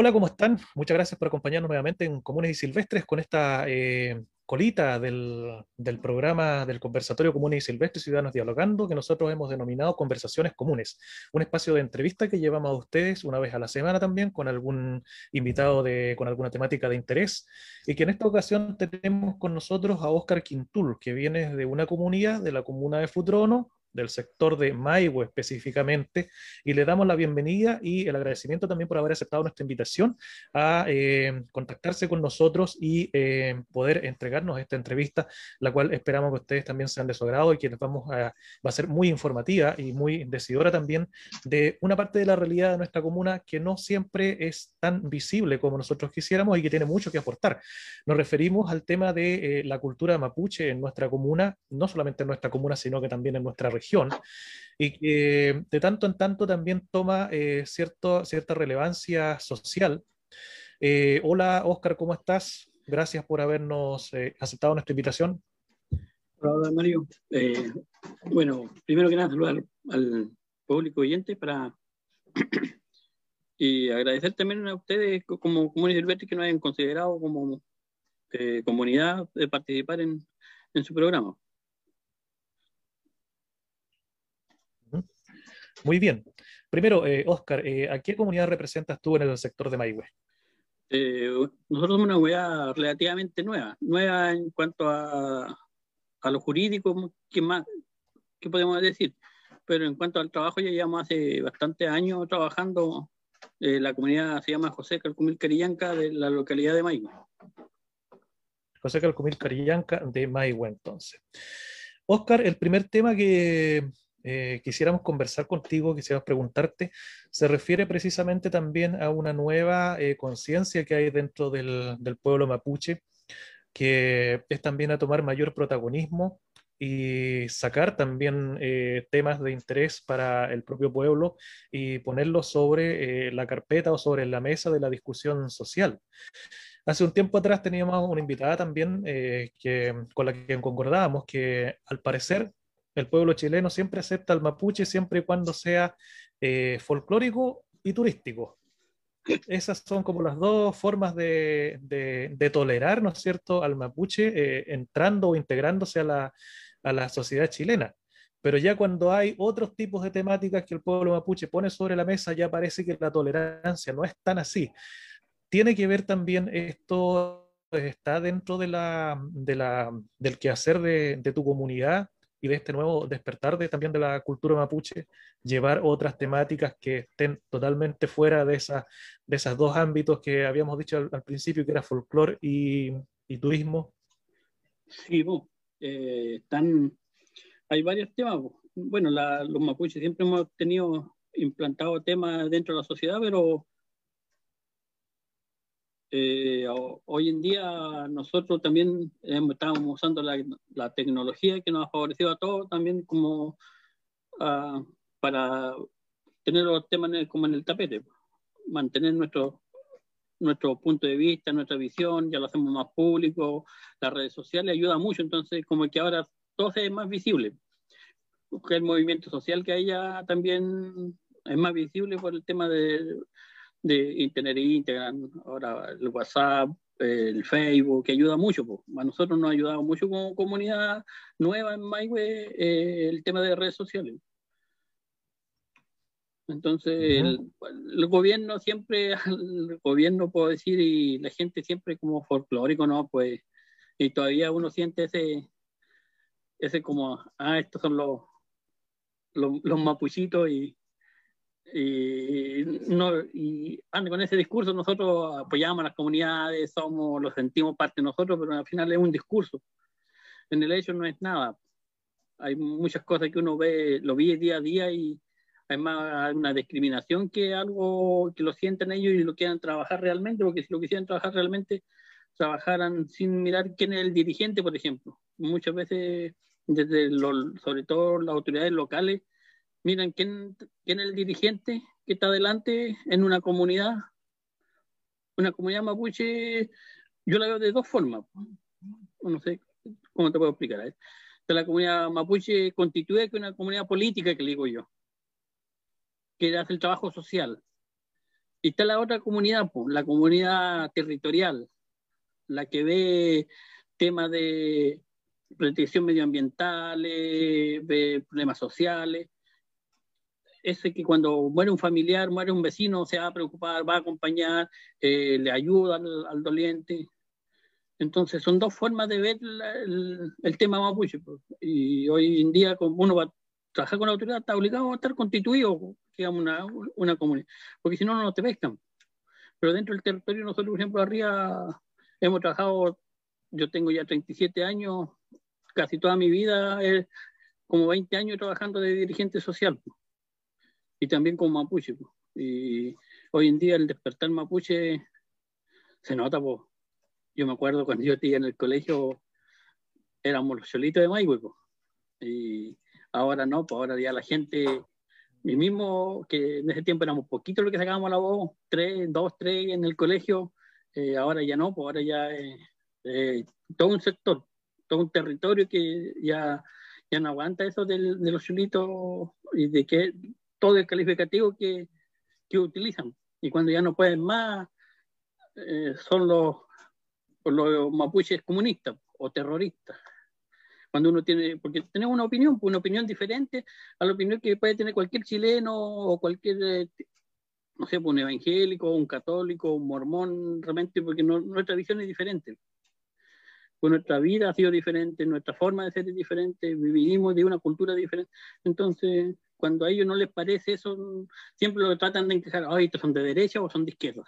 Hola, ¿cómo están? Muchas gracias por acompañarnos nuevamente en Comunes y Silvestres con esta eh, colita del, del, programa del Conversatorio Comunes y Silvestres Ciudadanos Dialogando, que nosotros hemos denominado Conversaciones Comunes, un espacio de entrevista que llevamos a ustedes una vez a la semana también con algún invitado de, con alguna temática de interés, y que en esta ocasión tenemos con nosotros a Óscar Quintul, que viene de una comunidad, de la comuna de Futrono, del sector de Maigo específicamente, y le damos la bienvenida y el agradecimiento también por haber aceptado nuestra invitación a eh, contactarse con nosotros y eh, poder entregarnos esta entrevista, la cual esperamos que ustedes también sean de su agrado y que les vamos a, va a ser muy informativa y muy decidora también de una parte de la realidad de nuestra comuna que no siempre es tan visible como nosotros quisiéramos y que tiene mucho que aportar. Nos referimos al tema de eh, la cultura mapuche en nuestra comuna, no solamente en nuestra comuna, sino que también en nuestra región y que de tanto en tanto también toma eh, cierto, cierta relevancia social. Eh, hola, Oscar, ¿cómo estás? Gracias por habernos eh, aceptado nuestra invitación. Hola, Mario. bueno, primero que nada, saludar al público oyente para y agradecer también a ustedes como Comunidad que nos hayan considerado como comunidad de participar en, en su programa. Muy bien. Primero, eh, Oscar, eh, ¿a qué comunidad representas tú en el sector de Maihue? Eh, nosotros somos una comunidad relativamente nueva, nueva en cuanto a, a lo jurídico, ¿qué más? ¿Qué podemos decir? Pero en cuanto al trabajo, ya llevamos hace bastantes años trabajando. la comunidad se llama José Calcumil Carillanca de la localidad de Maihue. José Calcumil Carillanca de Maihue, entonces. Oscar, el primer tema que, eh, quisiéramos conversar contigo, quisiéramos preguntarte, se refiere precisamente también a una nueva eh, conciencia que hay dentro del, pueblo mapuche, que es también a tomar mayor protagonismo y sacar también eh, temas de interés para el propio pueblo y ponerlos sobre la carpeta o sobre la mesa de la discusión social. Hace un tiempo atrás teníamos una invitada también que, con la que concordábamos que al parecer el pueblo chileno siempre acepta al mapuche siempre y cuando sea eh, folclórico y turístico. Esas son como las dos formas de, tolerar, ¿no es cierto?, al mapuche eh, entrando o integrándose a la, a la sociedad chilena. Pero ya cuando hay otros tipos de temáticas que el pueblo mapuche pone sobre la mesa, ya parece que la tolerancia no es tan así. Tiene que ver también esto, está dentro de la, de la, del quehacer de, de tu comunidad, y de este nuevo despertar de, también de la cultura mapuche, llevar otras temáticas que estén totalmente fuera de, esa, de esos dos ámbitos que habíamos dicho al, principio, que era folclore y, y, turismo? Sí, eh, están, hay varios temas. Bueno, los mapuches siempre hemos tenido implantado temas dentro de la sociedad, pero eh, hoy en día nosotros también estamos usando la, tecnología que nos ha favorecido a todos también como uh, para tener los temas como en el tapete, mantener nuestro, nuestro punto de vista, nuestra visión, ya lo hacemos más público, las redes sociales ayudan mucho, entonces como que ahora todo es más visible. El movimiento social que hay ya también es más visible por el tema de de tener Instagram, ahora el WhatsApp, el Facebook, que ayuda mucho. A nosotros nos ha ayudado mucho como comunidad nueva en Maihue eh, el tema de redes sociales. Entonces, el, gobierno siempre, el gobierno puedo decir, y la gente siempre como folclórico, ¿no? Pues, y todavía uno siente ese, ese como, ah, estos son los, los, los mapuchitos y, y, no, y con ese discurso nosotros apoyamos a las comunidades, somos, lo sentimos parte de nosotros, pero al final es un discurso. En el hecho no es nada. Hay muchas cosas que uno ve, lo ve día a día y hay más una discriminación que algo que lo sienten ellos y lo quieran trabajar realmente, porque si lo quisieran trabajar realmente, trabajaran sin mirar quién es el dirigente, por ejemplo. Muchas veces, desde sobre todo las autoridades locales, miren quién, es el dirigente que está adelante en una comunidad. Una comunidad mapuche, yo la veo de dos formas. No sé cómo te puedo explicar. la comunidad mapuche constituye una comunidad política, que le digo yo, que hace el trabajo social. Y está la otra comunidad, pues, la comunidad territorial, la que ve temas de protección medioambiental, de problemas sociales. Ese que cuando muere un familiar, muere un vecino, se va a preocupar, va a acompañar, eh, le ayuda al, doliente. Entonces son dos formas de ver el, tema mapuche. Pues. Y hoy en día, como uno va a trabajar con la autoridad, está obligado a estar constituido, digamos, una, una comunidad, porque si no, no te pescan. Pero dentro del territorio, nosotros, por ejemplo, arriba hemos trabajado, yo tengo ya 37 años, casi toda mi vida, como 20 años trabajando de dirigente social y también como mapuche. Y hoy en día el despertar mapuche se nota. pues Yo me acuerdo cuando yo estaba en el colegio, éramos los cholitos de Maigüe. Y ahora no, pues ahora ya la gente, mi mismo, que en ese tiempo éramos poquitos los que sacábamos la voz, tres, dos, tres en el colegio, eh, ahora ya no, pues ahora ya todo un sector todo un territorio que ya, ya no aguanta eso de los chulitos y de que todo el calificativo que, que utilizan. Y cuando ya no pueden más, eh, son los, los mapuches comunistas o terroristas. Cuando uno tiene, porque tenemos una opinión, una opinión diferente a la opinión que puede tener cualquier chileno o cualquier, eh, no sé, pues, un evangélico, un católico, un mormón, realmente, porque no, nuestra visión es diferente pues nuestra vida ha sido diferente, nuestra forma de ser es diferente, vivimos de una cultura diferente. Entonces, cuando a ellos no les parece eso, siempre lo tratan de encajar, ay, estos son de derecha o son de izquierda.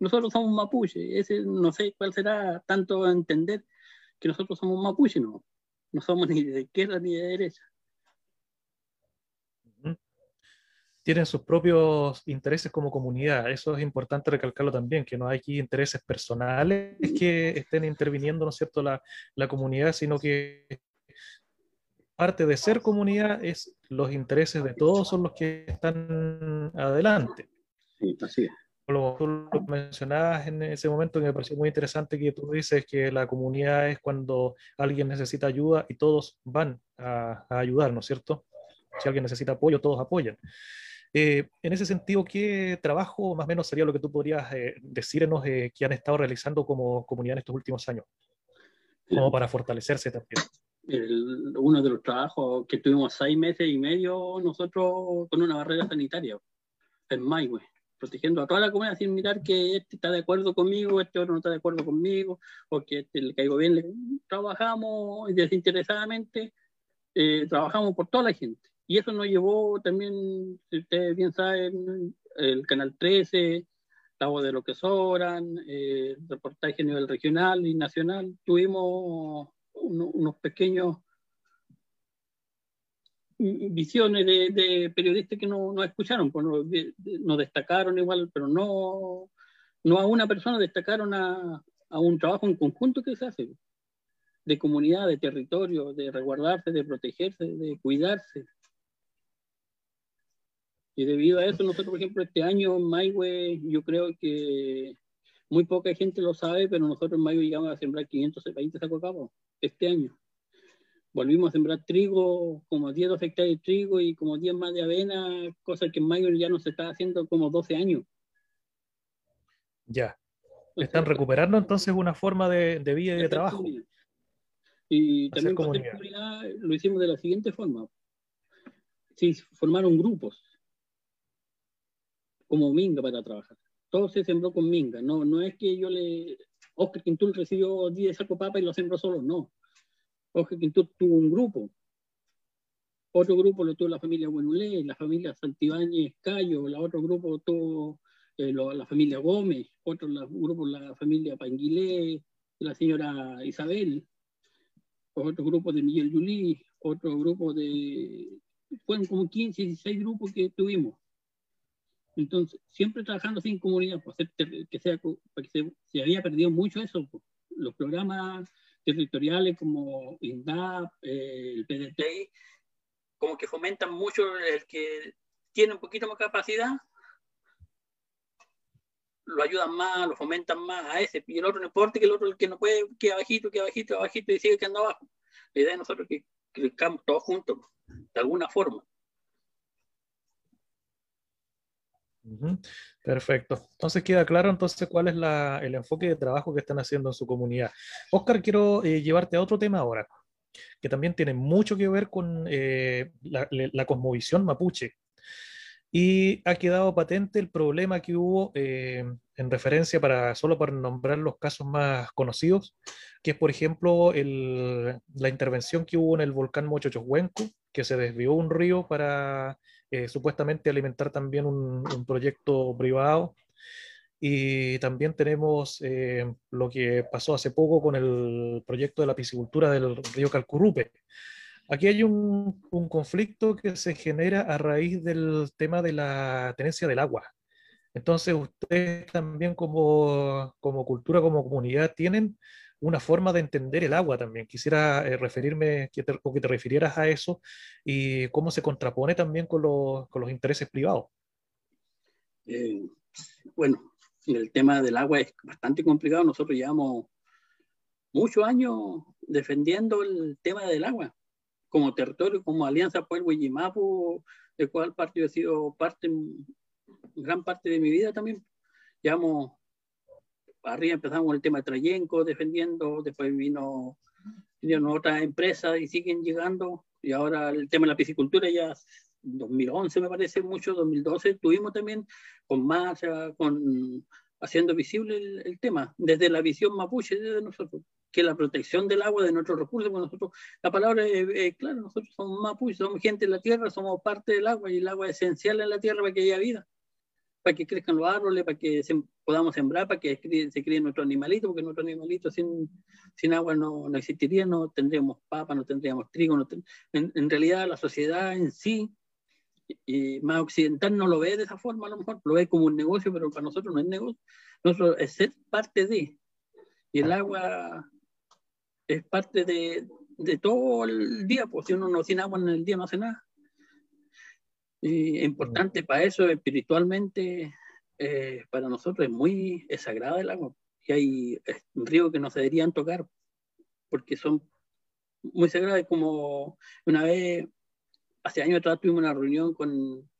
Nosotros somos mapuche, ese no sé cuál será tanto entender que nosotros somos mapuche, no, no somos ni de izquierda ni de derecha. tienen sus propios intereses como comunidad. Eso es importante recalcarlo también, que no hay aquí intereses personales que estén interviniendo, ¿no es cierto?, la, la comunidad, sino que parte de ser comunidad es los intereses de todos son los que están adelante. Sí, así es. Lo, tú lo mencionabas en ese momento y me pareció muy interesante que tú dices que la comunidad es cuando alguien necesita ayuda y todos van a, a ayudar, ¿no es cierto? Si alguien necesita apoyo, todos apoyan. Eh, en ese sentido, ¿qué trabajo más o menos sería lo que tú podrías eh, decirnos eh, que han estado realizando como comunidad en estos últimos años? Como para fortalecerse también. Uno de los trabajos que tuvimos seis meses y medio nosotros con una barrera sanitaria en Maigüe, protegiendo a toda la comunidad sin mirar que este está de acuerdo conmigo, este otro no está de acuerdo conmigo, o que este le caigo bien. Trabajamos desinteresadamente, trabajamos por toda la gente y eso nos llevó también, si ustedes bien saben, el Canal 13, La Voz de lo que Sobran, eh, reportaje a nivel regional y nacional. Tuvimos unos pequeños visiones de, periodistas que no, no escucharon, pues nos, destacaron igual, pero no, no a una persona, destacaron a, a un trabajo en conjunto que se hace, de comunidad, de territorio, de resguardarse, de protegerse, de cuidarse. Y debido a eso, nosotros, por ejemplo, este año en yo creo que muy poca gente lo sabe, pero nosotros en Maigüe llegamos a sembrar 520 sacos de este año. Volvimos a sembrar trigo, como 10 hectáreas de trigo y como 10 más de avena, cosa que en Maigüe ya no se está haciendo como 12 años. Ya. Están recuperando entonces una forma de, vida y de trabajo. Y también lo hicimos de la siguiente forma. Sí, formaron grupos como minga para trabajar. Todo se sembró con minga. No, no es que yo le. Oscar Quintul recibió 10 sacos papa y lo sembró solo, no. Oscar Quintul tuvo un grupo. Otro grupo lo tuvo la familia Buenulé, la familia Santibáñez Cayo, la otro grupo tuvo eh, la familia Gómez, otro grupo la familia Panguilé, la señora Isabel, otro grupo de Miguel Yulí, otro grupo de. Fueron como 15, 16 grupos que tuvimos. Entonces, siempre trabajando sin comunidad, pues, que sea, porque se, había perdido mucho eso. Pues. Los programas territoriales como INDAP, eh, el PDT, como que fomentan mucho el que tiene un poquito más capacidad, lo ayudan más, lo fomentan más a ese, y el otro no importa que el otro, el que no puede, que abajito, que abajito, abajito, y sigue quedando abajo. La idea de nosotros es que crezcamos todos juntos, de alguna forma. Perfecto. Entonces queda claro entonces cuál es el enfoque de trabajo que están haciendo en su comunidad. Oscar, quiero eh, llevarte a otro tema ahora, que también tiene mucho que ver con eh, la, cosmovisión mapuche. Y ha quedado patente el problema que hubo eh, en referencia para, solo para nombrar los casos más conocidos, que es, por ejemplo, la intervención que hubo en el volcán Mochochohuenco, que se desvió un río para eh, supuestamente alimentar también un, proyecto privado. Y también tenemos eh, lo que pasó hace poco con el proyecto de la piscicultura del río Calcurupe. Aquí hay un, un, conflicto que se genera a raíz del tema de la tenencia del agua. Entonces, ustedes también como, como cultura, como comunidad, tienen una forma de entender el agua también. Quisiera eh, referirme que te, o que te refirieras a eso y cómo se contrapone también con los, con los intereses privados. Eh, bueno, el tema del agua es bastante complicado. Nosotros llevamos muchos años defendiendo el tema del agua como territorio, como Alianza Pueblo Yimapu, del cual partido ha sido parte, gran parte de mi vida también. Llevamos arriba empezamos con el tema de Trayenco defendiendo, después vino, vino otra empresa y siguen llegando, y ahora el tema de la piscicultura ya 2011 me parece mucho, 2012 tuvimos también con marcha, con haciendo visible el, tema, desde la visión mapuche, desde nosotros, que la protección del agua, de nuestros recursos, nosotros, la palabra es clara, nosotros somos mapuche, somos gente de la tierra, somos parte del agua y el agua es esencial en la tierra para que haya vida para que crezcan los árboles, para que podamos sembrar, para que se críen nuestros animalitos, porque nuestros animalitos sin, sin agua no, no existirían, no tendríamos papa, no tendríamos trigo. No en, en, realidad la sociedad en sí, y más occidental no lo ve de esa forma a lo mejor, lo ve como un negocio, pero para nosotros no es negocio, nosotros es ser parte de. Y el agua es parte de, de todo el día, pues si uno no sin agua en el día no hace nada. Y importante para eso, espiritualmente, eh, para nosotros es muy es sagrada el agua. Y hay ríos que no se deberían tocar porque son muy sagrados. Como una vez, hace años atrás, tuvimos una reunión con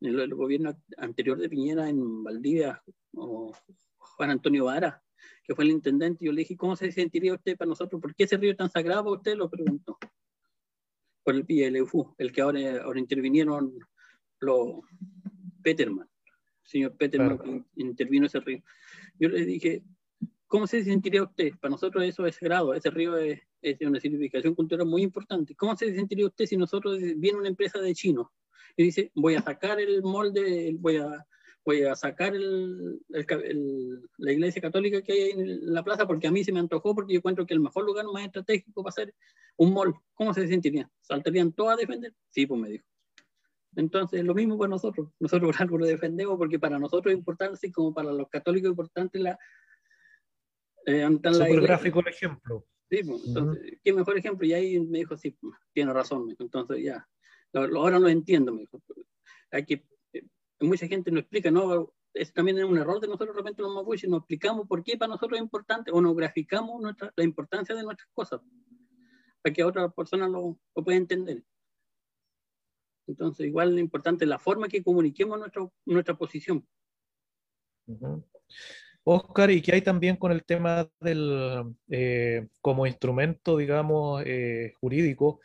el, gobierno anterior de Piñera en Valdivia, o Juan Antonio Vara, que fue el intendente. Y yo le dije, ¿cómo se sentiría usted para nosotros? ¿Por qué ese río es tan sagrado usted? Lo preguntó. Por el PLFU, el que ahora, ahora intervinieron lo Peterman, señor Peterman, que intervino ese río. Yo le dije, ¿cómo se sentiría usted? Para nosotros eso es grado, ese río es, es una significación cultural muy importante. ¿Cómo se sentiría usted si nosotros viene una empresa de chino y dice, voy a sacar el molde, voy a, voy a sacar el, el, la iglesia católica que hay en la plaza porque a mí se me antojó, porque yo encuentro que el mejor lugar más estratégico para hacer un mall, ¿cómo se sentirían? ¿Saltarían todos a defender? Sí, pues me dijo. Entonces, lo mismo para nosotros. Nosotros por algo lo defendemos porque para nosotros es importante, así como para los católicos es importante la... Eh, Súper gráfico el ejemplo. Sí, pues, entonces, ¿qué mejor ejemplo? Y ahí me dijo, sí, pues, tiene razón. Entonces, ya, ahora lo entiendo, me dijo. Hay que, eh, mucha gente no explica, ¿no? Es también es un error de nosotros, de repente los mapuches, no explicamos por qué para nosotros es importante o nos graficamos nuestra, la importancia de nuestras cosas, para que otra persona lo, lo pueda entender. Entonces, igual es importante la forma que comuniquemos nuestra posición. Oscar, y que hay también con el tema del, eh, como instrumento, digamos, eh, jurídico,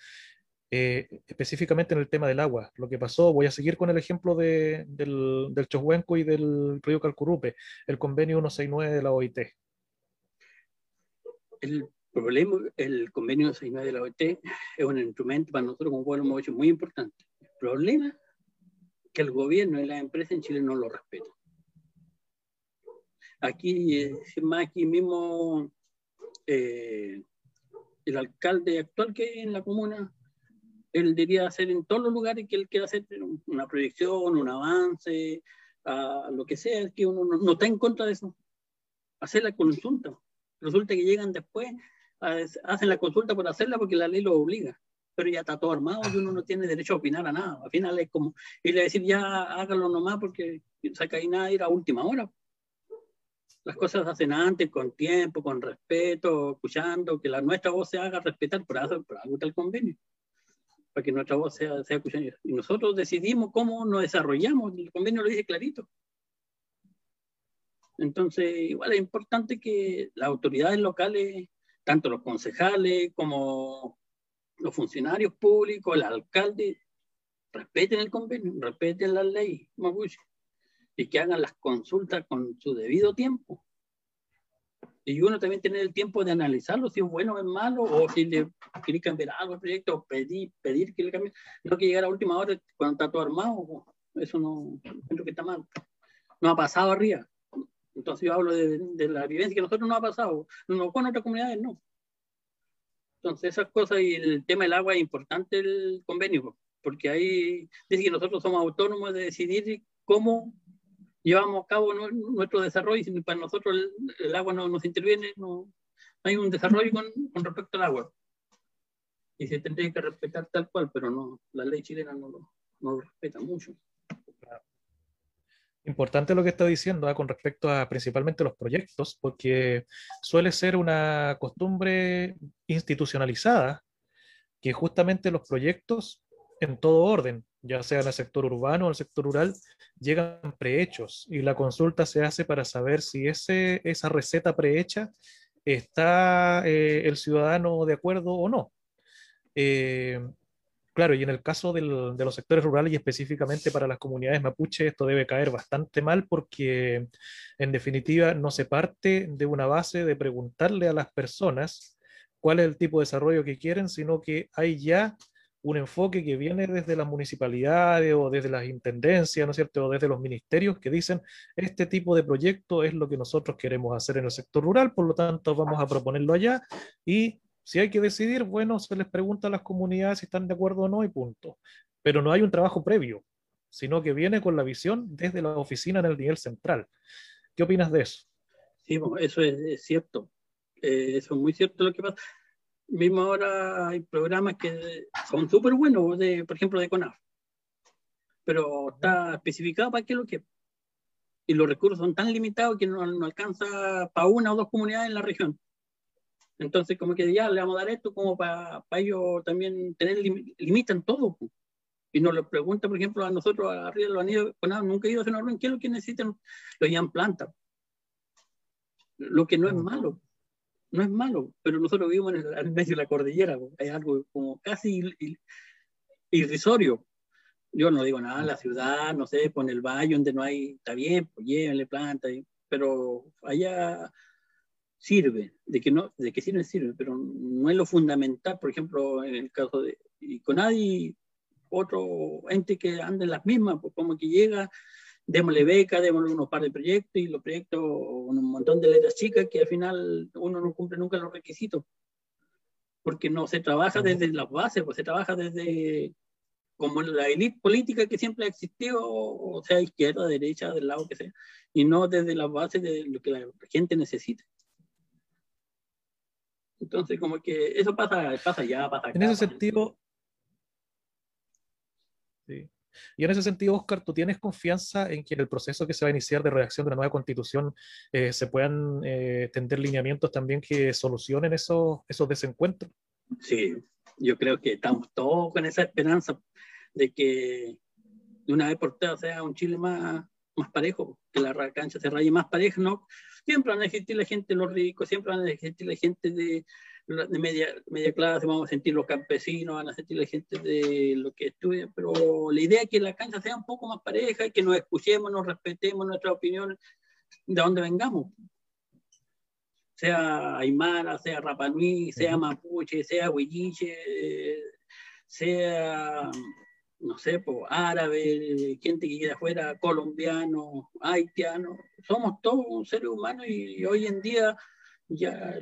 eh, específicamente en el tema del agua. Lo que pasó, voy a seguir con el ejemplo del, del Chohuenco y del río Calcurupe, el convenio 169 de la OIT. El problema, el convenio 169 de la OIT es un instrumento para nosotros como pueblo muy importante problema que el gobierno y las empresas en Chile no lo respetan. Aquí, eh, más aquí mismo, eh, el alcalde actual que hay en la comuna, él debería hacer en todos los lugares que él quiera hacer una proyección, un avance, lo que sea, que uno no, está en contra de eso. Hacer la consulta. Resulta que llegan después, hacen la consulta por hacerla porque la ley lo obliga pero ya está todo armado y uno no tiene derecho a opinar a nada. Al final es como irle a decir ya hágalo nomás porque saca ahí nada ir a última hora. Las cosas se hacen antes, con tiempo, con respeto, escuchando, que la nuestra voz se haga respetar, por algo, por algo está el convenio. para que nuestra voz sea, sea escuchada. Y nosotros decidimos cómo nos desarrollamos, el convenio lo dice clarito. Entonces, igual es importante que las autoridades locales, tanto los concejales como los funcionarios públicos, el alcalde, respeten el convenio, respeten la ley mapuche y que hagan las consultas con su debido tiempo. Y uno también tiene el tiempo de analizarlo, si es bueno o es malo, o si quiere cambiar algo al proyecto, o pedir, pedir que le cambie. No que llegar a última hora cuando está todo armado, eso no, creo que está mal. No ha pasado arriba. Entonces yo hablo de, la vivencia que nosotros no ha pasado, no con otras comunidades, no. Entonces esas cosas y el tema del agua es importante el convenio, porque ahí dice que nosotros somos autónomos de decidir cómo llevamos a cabo nuestro desarrollo y para nosotros el, agua no nos interviene, no, hay un desarrollo con, con, respecto al agua. Y se tendría que respetar tal cual, pero no, la ley chilena no lo, no lo respeta mucho. Importante lo que está diciendo ¿ah? con respecto a principalmente los proyectos, porque suele ser una costumbre institucionalizada que justamente los proyectos en todo orden, ya sea en el sector urbano o en el sector rural, llegan prehechos y la consulta se hace para saber si ese, esa receta prehecha está eh, el ciudadano de acuerdo o no. Eh, claro, y en el caso de los sectores rurales y específicamente para las comunidades mapuche, esto debe caer bastante mal porque en definitiva no se parte de una base de preguntarle a las personas cuál es el tipo de desarrollo que quieren, sino que hay ya un enfoque que viene desde las municipalidades o desde las intendencias, ¿no es cierto?, o desde los ministerios que dicen, este tipo de proyecto es lo que nosotros queremos hacer en el sector rural, por lo tanto vamos a proponerlo allá y si hay que decidir, bueno, se les pregunta a las comunidades si están de acuerdo o no y punto. Pero no hay un trabajo previo, sino que viene con la visión desde la oficina en el nivel central. ¿Qué opinas de eso? Sí, eso es, cierto. Eh, eso es muy cierto lo que pasa mismo ahora hay programas que son súper buenos, de, por ejemplo, de CONAF, pero está especificado para qué es lo que... Y los recursos son tan limitados que no, no alcanza para una o dos comunidades en la región. Entonces, como que ya le vamos a dar esto como para, para ellos también tener, limitan todo. Y nos lo pregunta, por ejemplo, a nosotros, arriba de los anillos, nunca he ido a hacer una reunión, ¿qué es lo que necesitan? Lo llaman planta. Lo que no es malo no es malo, pero nosotros vivimos en el, medio de la cordillera, hay algo como casi irrisorio. Yo no digo nada, la ciudad, no sé, con el valle donde no hay, está bien, pues llévenle planta, pero allá sirve, de que no, de que sirve, sirve, pero no es lo fundamental, por ejemplo, en el caso de y con nadie, otro ente que anda en las mismas, pues como que llega, démosle beca, démosle unos par de proyectos y los proyectos, un montón de letras chicas que al final uno no cumple nunca los requisitos. Porque no se trabaja desde las bases, pues se trabaja desde como la élite política que siempre ha existido, o sea, izquierda, derecha, del lado que sea, y no desde las bases de lo que la gente necesita. Entonces, como que eso pasa, pasa ya, pasa acá. En ese sentido, sí. Y en ese sentido, Oscar, ¿tú tienes confianza en que en el proceso que se va a iniciar de redacción de la nueva constitución eh, se puedan eh, tender lineamientos también que solucionen esos, esos desencuentros? Sí, yo creo que estamos todos con esa esperanza de que de una vez por todas sea un Chile más, más parejo, que la cancha se raye más pareja, ¿no? Siempre van a existir la gente de los ricos, siempre van a existir la gente de, de media, media clase, vamos a sentir los campesinos, van a sentir la gente de lo que estudia, pero la idea es que la cancha sea un poco más pareja, que nos escuchemos, nos respetemos nuestras opiniones de donde vengamos. Sea Aymara, sea Rapanui, sea Mapuche, sea Huilliche, sea, no sé, pues, árabe, gente que queda afuera, colombiano, haitiano. Somos todos un seres humanos y hoy en día ya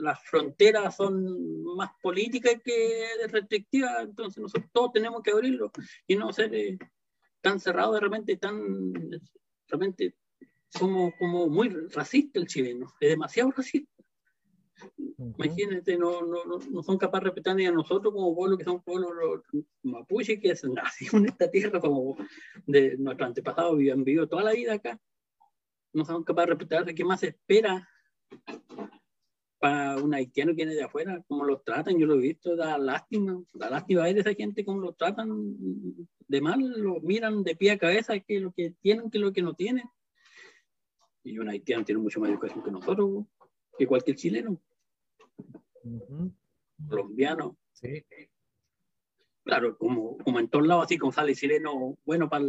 las fronteras son más políticas que restrictivas, entonces nosotros todos tenemos que abrirlo y no ser eh, tan cerrado de repente, tan realmente como, como muy racista el chileno, es demasiado racista. Imagínate, no, no, no, son capaces de respetar ni a nosotros como pueblo que son pueblos mapuche que nacieron en esta tierra como de nuestros antepasados han vivido toda la vida acá. No son capaces de respetar qué más espera para un haitiano que viene de afuera, como los tratan, yo lo he visto, da lástima, da lástima ver esa gente como lo tratan de mal, lo miran de pie a cabeza, que lo que tienen, que lo que no tienen. Y un haitiano tiene mucho más educación que nosotros, que cualquier chileno. Colombiano. Sí. Claro, como, como en todos lados, así como sale chileno bueno para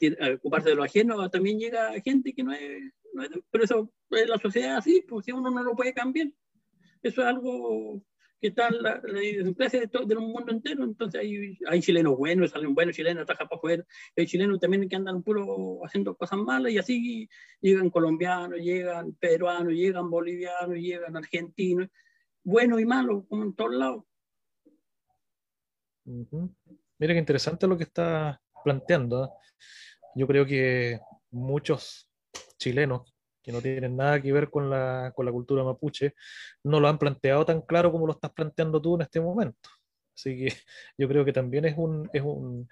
eh, ocuparse de lo ajeno, también llega gente que no es, no es pero eso es la sociedad así, pues si uno no lo puede cambiar. Eso es algo que está en la, la de todo, del mundo entero. Entonces hay, hay chilenos buenos, salen buenos chilenos, trabajan para afuera. Hay chilenos también que andan puro haciendo cosas malas y así llegan colombianos, llegan peruanos, llegan bolivianos, llegan argentinos, buenos y malos, como en todos lados. Mira qué interesante lo que está planteando. ¿eh? Yo creo que muchos chilenos que no tienen nada que ver con la, con la cultura mapuche no lo han planteado tan claro como lo estás planteando tú en este momento. Así que yo creo que también es un, es un,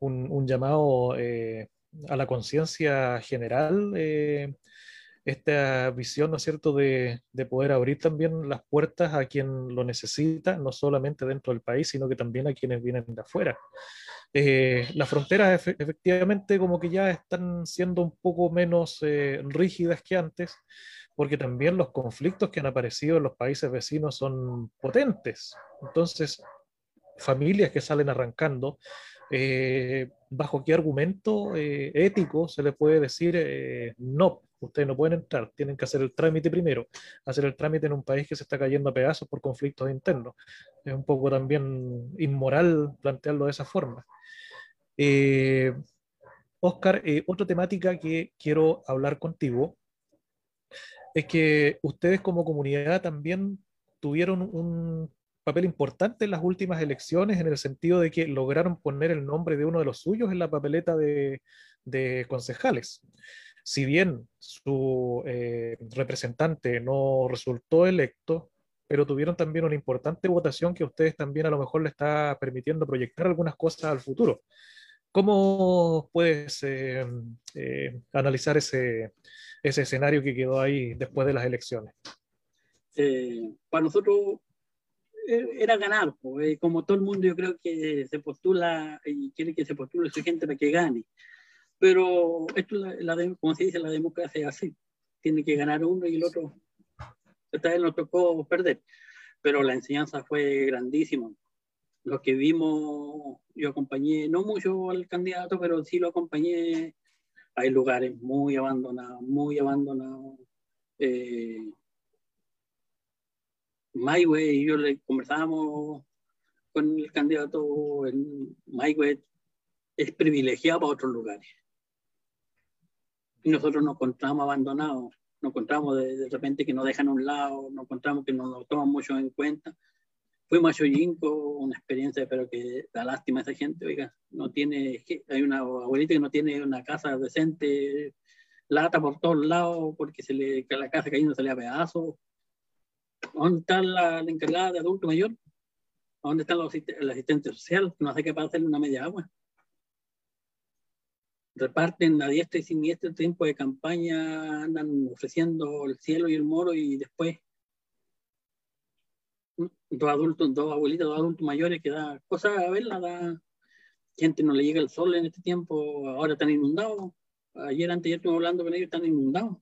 un, llamado eh, a la conciencia general eh, esta visión, ¿no es cierto?, de, de, poder abrir también las puertas a quien lo necesita, no solamente dentro del país, sino que también a quienes vienen de afuera. Eh, las fronteras efectivamente como que ya están siendo un poco menos eh, rígidas que antes, porque también los conflictos que han aparecido en los países vecinos son potentes. Entonces, familias que salen arrancando, eh, ¿bajo qué argumento ético se le puede decir no? Ustedes no pueden entrar, tienen que hacer el trámite primero, hacer el trámite en un país que se está cayendo a pedazos por conflictos internos. Es un poco también inmoral plantearlo de esa forma. Eh, Oscar, eh, otra temática que quiero hablar contigo es que ustedes como comunidad también tuvieron un papel importante en las últimas elecciones en el sentido de que lograron poner el nombre de uno de los suyos en la papeleta de, concejales. Si bien su eh, representante no resultó electo, pero tuvieron también una importante votación que a ustedes también a lo mejor le está permitiendo proyectar algunas cosas al futuro. ¿Cómo puedes eh, eh, analizar ese, ese, escenario que quedó ahí después de las elecciones? Eh, para nosotros era ganar, pues, como todo el mundo yo creo que se postula y quiere que se postule su gente para que gane. Pero esto, la, como se dice, la democracia es así. Tiene que ganar uno y el otro. Esta vez nos tocó perder. Pero la enseñanza fue grandísima lo que vimos, yo acompañé, no mucho al candidato, pero sí lo acompañé. Hay lugares muy abandonados, muy abandonados. Eh, y yo le conversábamos con el candidato, en Mayway es privilegiado para otros lugares. Y nosotros nos encontramos abandonados, nos encontramos de, repente que nos dejan a un lado, nos encontramos que no nos toman mucho en cuenta Fuimos a una experiencia, pero que da lástima a esa gente, oiga, no tiene, hay una abuelita que no tiene una casa decente, lata por todos lados, porque se le, la casa cayendo se le a pedazos. ¿Dónde está la, encargada de adulto mayor? ¿Dónde está el asistente social? No sé qué para hacerle una media agua. Reparten a diestra y siniestra el tiempo de campaña, andan ofreciendo el cielo y el moro y después dos adultos, dos abuelitos, dos adultos mayores que da cosas a verla, da gente no le llega el sol en este tiempo, ahora están inundados. Ayer, antes, ya estuve hablando con ellos, están inundados.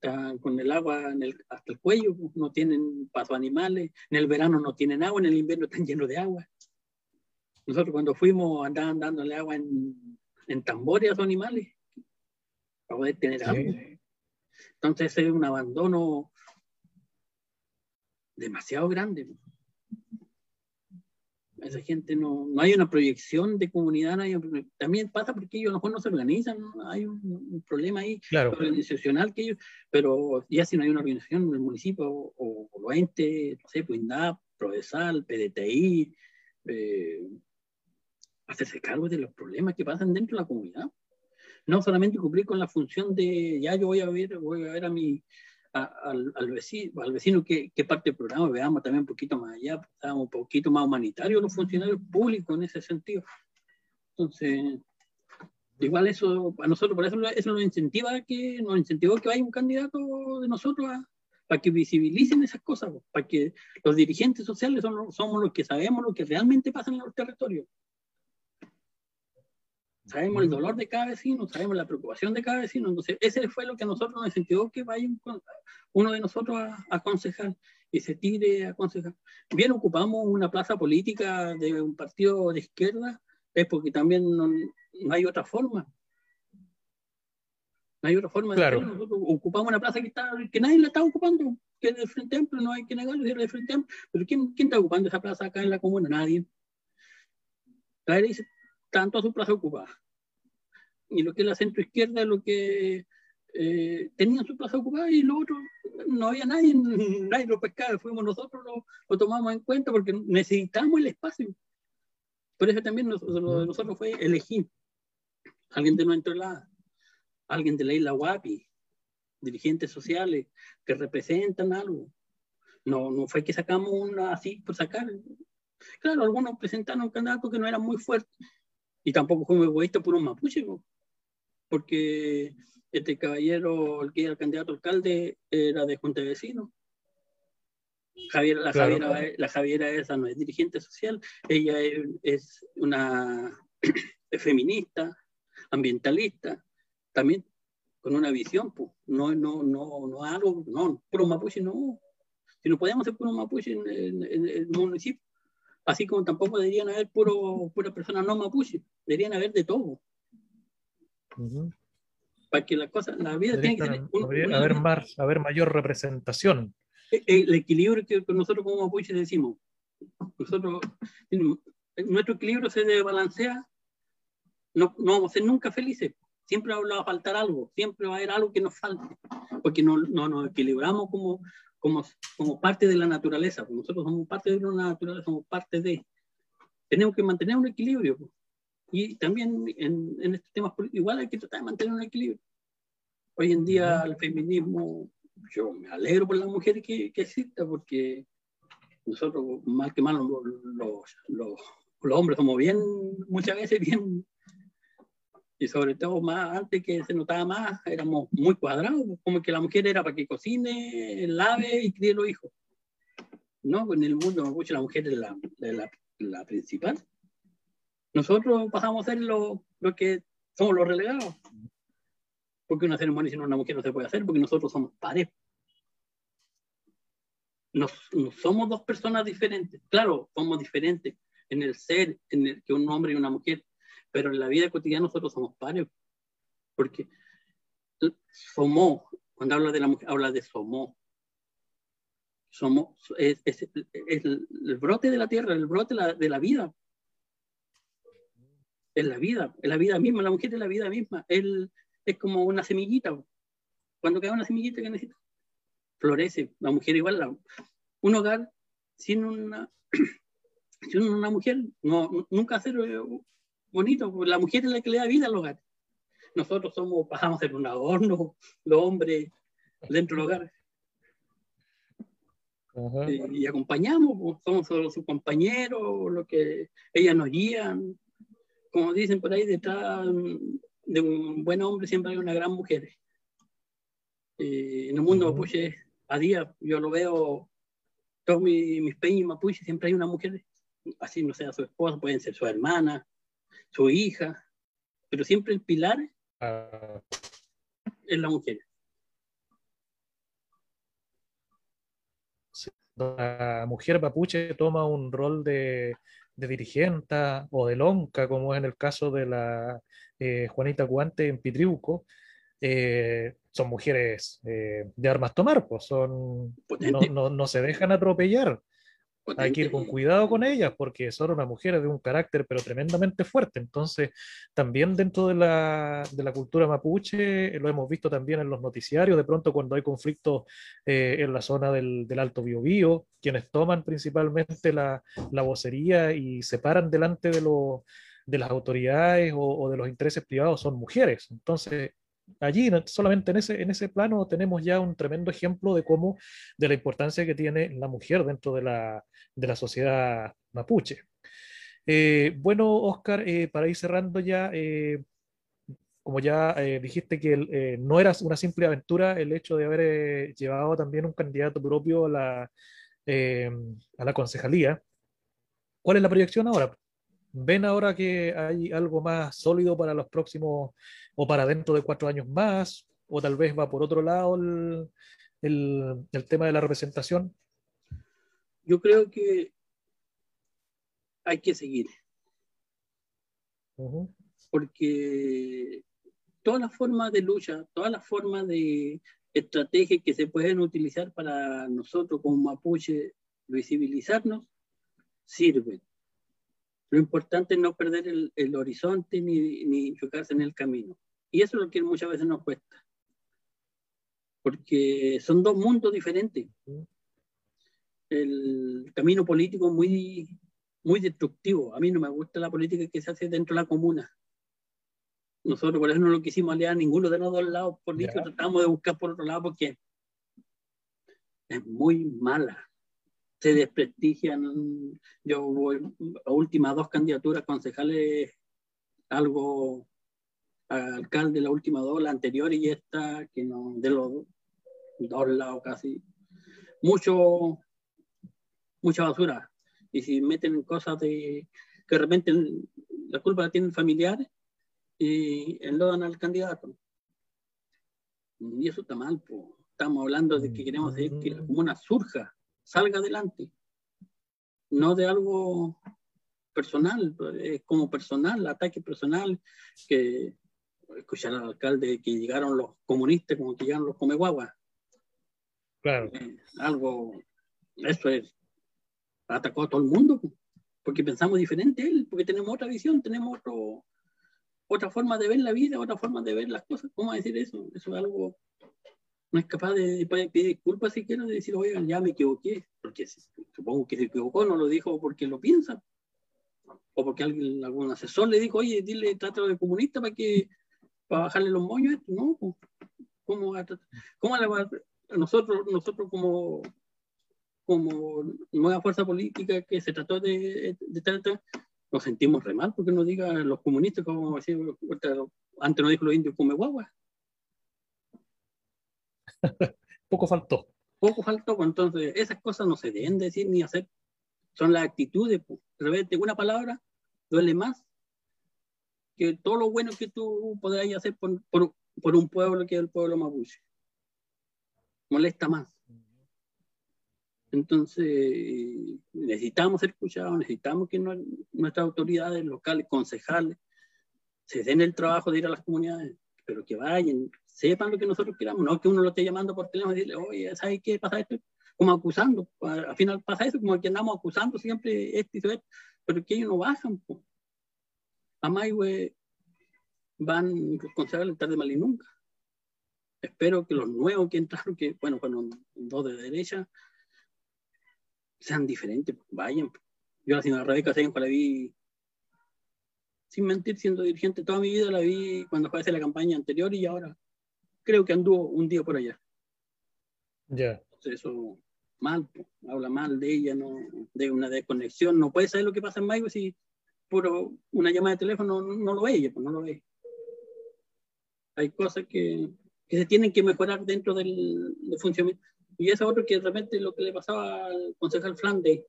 Están con el agua hasta el cuello, no tienen paso animales, en el verano no tienen agua, en el invierno están llenos de agua. Nosotros cuando fuimos andaban dándole agua en, en tambores a los animales para poder tener agua. Entonces es un abandono demasiado grande. Esa gente no, no hay una proyección de comunidad, también pasa porque ellos a lo mejor no se organizan, hay un, problema ahí organizacional que ellos, pero ya si no hay una organización en el municipio o, o los entes, no sé, pues INDAP, Prodesal, PDTI, eh, hacerse cargo de los problemas que pasan dentro de la comunidad. No solamente cumplir con la función de, ya yo voy a ver, voy a ver a mi, al, al, vecino, al vecino que, parte del programa, veamos también un poquito más allá, un poquito más humanitario los funcionarios públicos en ese sentido. Entonces, Igual eso, a nosotros, por eso eso nos incentiva que, nos incentivó que vaya un candidato de nosotros para que visibilicen esas cosas, para que los dirigentes sociales somos los que sabemos lo que realmente pasa en los territorios. Sabemos el dolor de cada vecino, sabemos la preocupación de cada vecino. Entonces, ese fue lo que a nosotros nos incentivó que vaya uno de nosotros a, aconsejar y se tire a aconsejar. Bien, ocupamos una plaza política de un partido de izquierda, es porque también no, hay otra forma. No hay otra forma claro. de Nosotros ocupamos una plaza que, está, que nadie la está ocupando, que es del Frente Amplio, no hay que negarlo, es del Frente Amplio. Pero ¿quién, ¿quién, está ocupando esa plaza acá en la comuna? Nadie. Nadie dice, tanto a su plaza ocupada. Y lo que es la centro izquierda, lo que eh, tenían su plaza ocupada y lo otro, no había nadie, nadie lo pescaba, fuimos nosotros, lo, lo tomamos en cuenta porque necesitamos el espacio. Por eso también nosotros, lo de nosotros fue elegir alguien de nuestro lado, alguien de la isla Guapi, dirigentes sociales que representan algo. No, no fue que sacamos una así por sacar. Claro, algunos presentaron candidatos que no eran muy fuertes, y tampoco fue muy egoísta por un mapuche, porque este caballero, el que era el candidato alcalde, era de Junta de Vecinos. Javier, la, Javiera, la Javiera esa no es dirigente social, ella es, una feminista, ambientalista, también con una visión, pues, no, no, no, no algo, no, puro mapuche no. Si no podemos ser puro mapuche en el municipio, Así como tampoco deberían haber puro, pura persona no mapuche, deberían haber de todo. Para que la cosa, la vida tiene que tener. Un, haber, más, haber mayor representación. E, el, equilibrio que nosotros como mapuche decimos. Nosotros, nuestro equilibrio se desbalancea, no, no vamos a ser nunca felices. Siempre va a faltar algo, siempre va a haber algo que nos falte, porque no, no nos equilibramos como, como, como parte de la naturaleza. Pues nosotros somos parte de una naturaleza, somos parte de... Tenemos que mantener un equilibrio. Pues. Y también en, en estos temas igual hay que tratar de mantener un equilibrio. Hoy en día el feminismo, yo me alegro por la mujer que, que exista, porque nosotros, mal que mal, los, los, los hombres somos bien, muchas veces bien y sobre todo más antes que se notaba más, éramos muy cuadrados, como que la mujer era para que cocine, lave y críe los hijos. No, en el mundo mapuche la mujer es la, la, la, principal. Nosotros pasamos a ser lo, lo, que somos los relegados. Porque una ceremonia sin una mujer no se puede hacer, porque nosotros somos pares. Nos, somos dos personas diferentes. Claro, somos diferentes en el ser, en el que un hombre y una mujer, pero en la vida cotidiana nosotros somos pares, porque somos, cuando habla de la mujer, habla de somos. Somos, es, el, brote de la tierra, el brote la, de la vida. Es la vida, es la vida misma, la mujer es la vida misma. Él es como una semillita. Cuando cae una semillita que necesita, florece. La mujer igual, un hogar sin una, sin una mujer, no, nunca hacer bonito, la mujer es la que le da vida al hogar. Nosotros somos, pasamos ser un adorno, los hombres dentro del hogar. Y, acompañamos, pues, somos solo sus compañeros, lo que ellas nos guían. Como dicen por ahí, detrás de un buen hombre siempre hay una gran mujer. en el mundo mapuche, a día, yo lo veo, todos mis, mis peñas mapuche, siempre hay una mujer, así no sea su esposa, pueden ser su hermana, su hija, pero siempre el pilar es la mujer. La mujer mapuche toma un rol de, de dirigenta o de lonca, como es en el caso de la eh, Juanita Guante en Pitriuco, eh, son mujeres eh, de armas tomar, pues son, no, no, no, se dejan atropellar. Hay que ir con cuidado con ellas porque son una mujer de un carácter pero tremendamente fuerte. Entonces, también dentro de la, de la cultura mapuche, lo hemos visto también en los noticiarios, de pronto cuando hay conflictos eh, en la zona del, del Alto Biobío, quienes toman principalmente la, la vocería y se paran delante de, lo, de las autoridades o, o de los intereses privados son mujeres. Entonces, allí, solamente en ese, en ese plano, tenemos ya un tremendo ejemplo de cómo, de la importancia que tiene la mujer dentro de la, de la sociedad mapuche. Eh, bueno, Oscar, eh, para ir cerrando ya, eh, como ya dijiste que no era una simple aventura el hecho de haber llevado también un candidato propio a la, a la concejalía, ¿cuál es la proyección ahora? ¿Ven ahora que hay algo más sólido para los próximos o para dentro de cuatro años más? ¿O tal vez va por otro lado el, el, tema de la representación? Yo creo que hay que seguir. Porque todas las formas de lucha, todas las formas de estrategia que se pueden utilizar para nosotros como mapuche visibilizarnos, sirven. Lo importante es no perder el, el horizonte ni, ni chocarse en el camino. Y eso es lo que muchas veces nos cuesta. Porque son dos mundos diferentes. El camino político es muy, muy destructivo. A mí no me gusta la política que se hace dentro de la comuna. Nosotros por eso no lo quisimos aliar a ninguno de los dos lados políticos, tratamos de buscar por otro lado porque es muy mala. Se desprestigian. Yo voy a últimas dos candidaturas concejales, algo alcalde, la última dos, la anterior y esta, que no, de los dos lados casi. Mucho, mucha basura. Y si meten cosas de que de repente la culpa la tienen familiares, y enlodan al candidato. Y eso está mal, pues. estamos hablando de que queremos que la comuna surja, salga adelante, no de algo personal, es como personal, ataque personal, que escuchar al alcalde que llegaron los comunistas como que llegaron los comeguaguas. Claro. Eh, algo, eso es, atacó a todo el mundo, porque pensamos diferente él, porque tenemos otra visión, tenemos otro, otra forma de ver la vida, otra forma de ver las cosas. ¿Cómo decir eso? Eso es algo. No es capaz de, pedir disculpas siquiera de decir, oigan, ya me equivoqué. Porque supongo que se equivocó, no lo dijo porque lo piensa. O porque alguien, algún asesor le dijo, oye, dile, trátalo de comunista para que para bajarle los moños. No, ¿cómo, cómo nosotros, nosotros como, como nueva fuerza política que se trató de, tratar nos sentimos re mal porque nos digan los comunistas, como decía, antes nos dijo los indios, come guagua. Poco faltó. Poco faltó, pues, entonces esas cosas no se deben decir ni hacer. Son las actitudes, pues. Una palabra duele más que todo lo bueno que tú podrás hacer por, por, por un pueblo que es el pueblo mapuche. Molesta más. Entonces, necesitamos ser escuchados, necesitamos que nuestras autoridades locales, concejales, se den el trabajo de ir a las comunidades, pero que vayan, sepan lo que nosotros queramos, no que uno lo esté llamando por teléfono y decirle, oye, ¿sabes qué pasa esto? Como acusando, al final pasa eso, como que andamos acusando siempre esto y esto, pero que ellos no bajan. Pues. A van concejales tarde mal y nunca. Espero que los nuevos que entraron, que bueno, fueron dos de derecha, sean diferentes, pues, vayan. Yo a la señora Rebeca la vi, sin mentir, siendo dirigente toda mi vida, la vi cuando fue a la campaña anterior y ahora creo que anduvo un día por allá. Ya. Eso mal, pues, habla mal de ella, no, de una desconexión, no puede saber lo que pasa en Mayo si por una llamada de teléfono no, lo ve ella, pues no lo ve. Hay cosas que, que se tienen que mejorar dentro del, del funcionamiento y eso otro que de repente lo que le pasaba al concejal Flandes,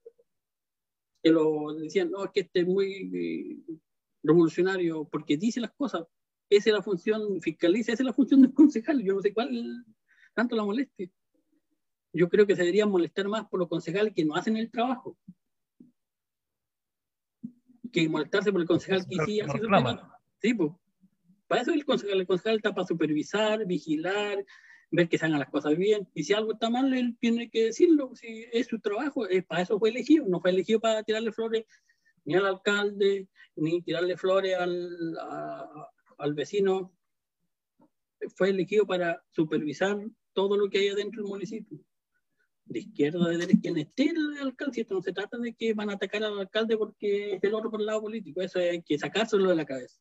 que lo decían, no, es que este es muy eh, revolucionario porque dice las cosas. Esa es la función, fiscaliza, esa es la función del concejal. Yo no sé cuál tanto la moleste. Yo creo que se debería molestar más por los concejales que no hacen el trabajo. Que molestarse por el concejal que sí hace Sí, pues. Para eso el concejal, el concejal está para supervisar, vigilar, ver que se hagan las cosas bien. Y si algo está mal, él tiene que decirlo. Si es su trabajo, es, para eso fue elegido. No fue elegido para tirarle flores ni al alcalde, ni tirarle flores al, al vecino. Fue elegido para supervisar todo lo que hay dentro del municipio. De izquierda, de derecha, quien esté el alcalde. no se trata de que van a atacar al alcalde porque es el otro por el lado político. Eso hay que sacárselo de la cabeza.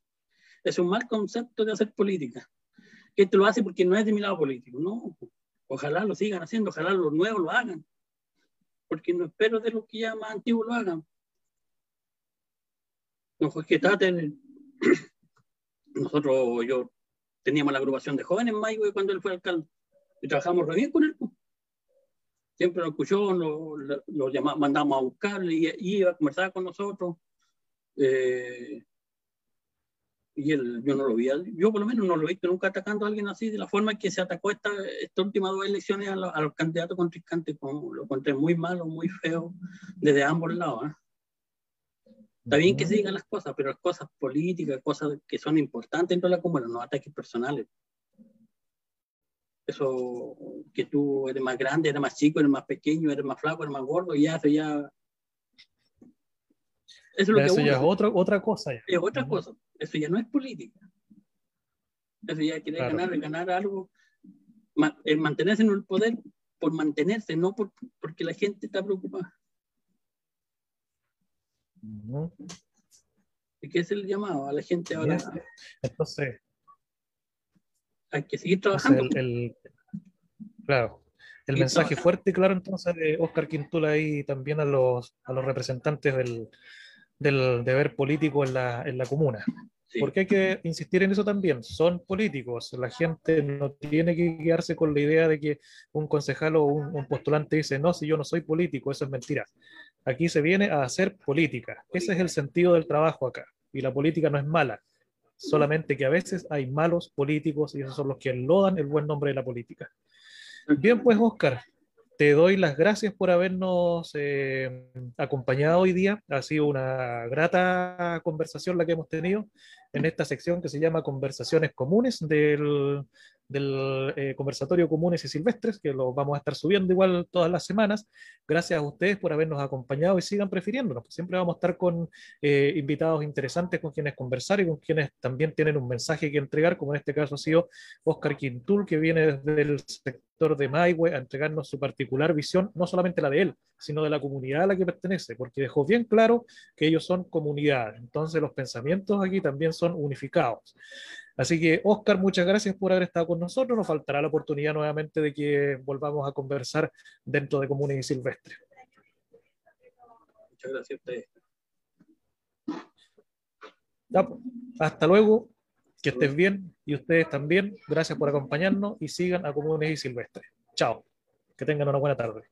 Es un mal concepto de hacer política que esto lo hace porque no es de mi lado político. No, ojalá lo sigan haciendo, ojalá los nuevos lo hagan, porque no espero de los que ya más antiguos lo hagan. No, que traten, nosotros, yo teníamos la agrupación de jóvenes en Maigüe cuando él fue alcalde. Y trabajamos re bien con él. pues. Siempre nos escuchó, nos, nos llamamos, mandamos a buscarle y, iba a conversar con nosotros. Eh, y él, yo no lo vi, yo por lo menos no lo he visto nunca atacando a alguien así, de la forma en que se atacó esta, estas últimas dos elecciones a los candidatos contrincantes, como lo encontré muy malo, muy feo, desde ambos lados. ¿eh? Está bien que se digan las cosas, pero las cosas políticas, cosas que son importantes dentro de la comunidad, no ataques personales. Eso que tú eres más grande, eres más chico, eres más pequeño, eres más flaco, eres más gordo, y ya eso ya eso, es, lo que eso ya es otra, otra cosa. Ya. Es otra cosa. Eso ya no es política. Eso ya quiere claro. ganar, ganar algo. El mantenerse en el poder por mantenerse, no por, porque la gente está preocupada. Uh -huh. ¿Y qué es el llamado a la gente ahora? Entonces, hay que seguir trabajando. El, el, claro, el mensaje trabajando. fuerte, claro, entonces de Oscar Quintula y también a los, a los representantes del, del deber político en la, en la comuna. Sí. Porque hay que insistir en eso también. Son políticos. La gente no tiene que quedarse con la idea de que un concejal o un, un, postulante dice, no, si yo no soy político, eso es mentira. Aquí se viene a hacer política. Ese es el sentido del trabajo acá. Y la política no es mala. Solamente que a veces hay malos políticos y esos son los que enlodan el buen nombre de la política. Bien, pues, Oscar, te doy las gracias por habernos eh, acompañado hoy día. Ha sido una grata conversación la que hemos tenido en esta sección que se llama Conversaciones Comunes del, eh, Conversatorio Comunes y Silvestres, que lo vamos a estar subiendo igual todas las semanas. Gracias a ustedes por habernos acompañado y sigan prefiriéndonos. Siempre vamos a estar con eh, invitados interesantes con quienes conversar y con quienes también tienen un mensaje que entregar, como en este caso ha sido Oscar Quintul, que viene desde el sector de Maigüe a entregarnos su particular visión, no solamente la de él, sino de la comunidad a la que pertenece, porque dejó bien claro que ellos son comunidad. Entonces los pensamientos aquí también son unificados. Así que, Oscar, muchas gracias por haber estado con nosotros. Nos faltará la oportunidad nuevamente de que volvamos a conversar dentro de Comunes y Silvestre. Muchas gracias a ustedes. Ya, hasta luego, que estés bien y ustedes también. Gracias por acompañarnos y sigan a Comunes y Silvestre. Chao, que tengan una buena tarde.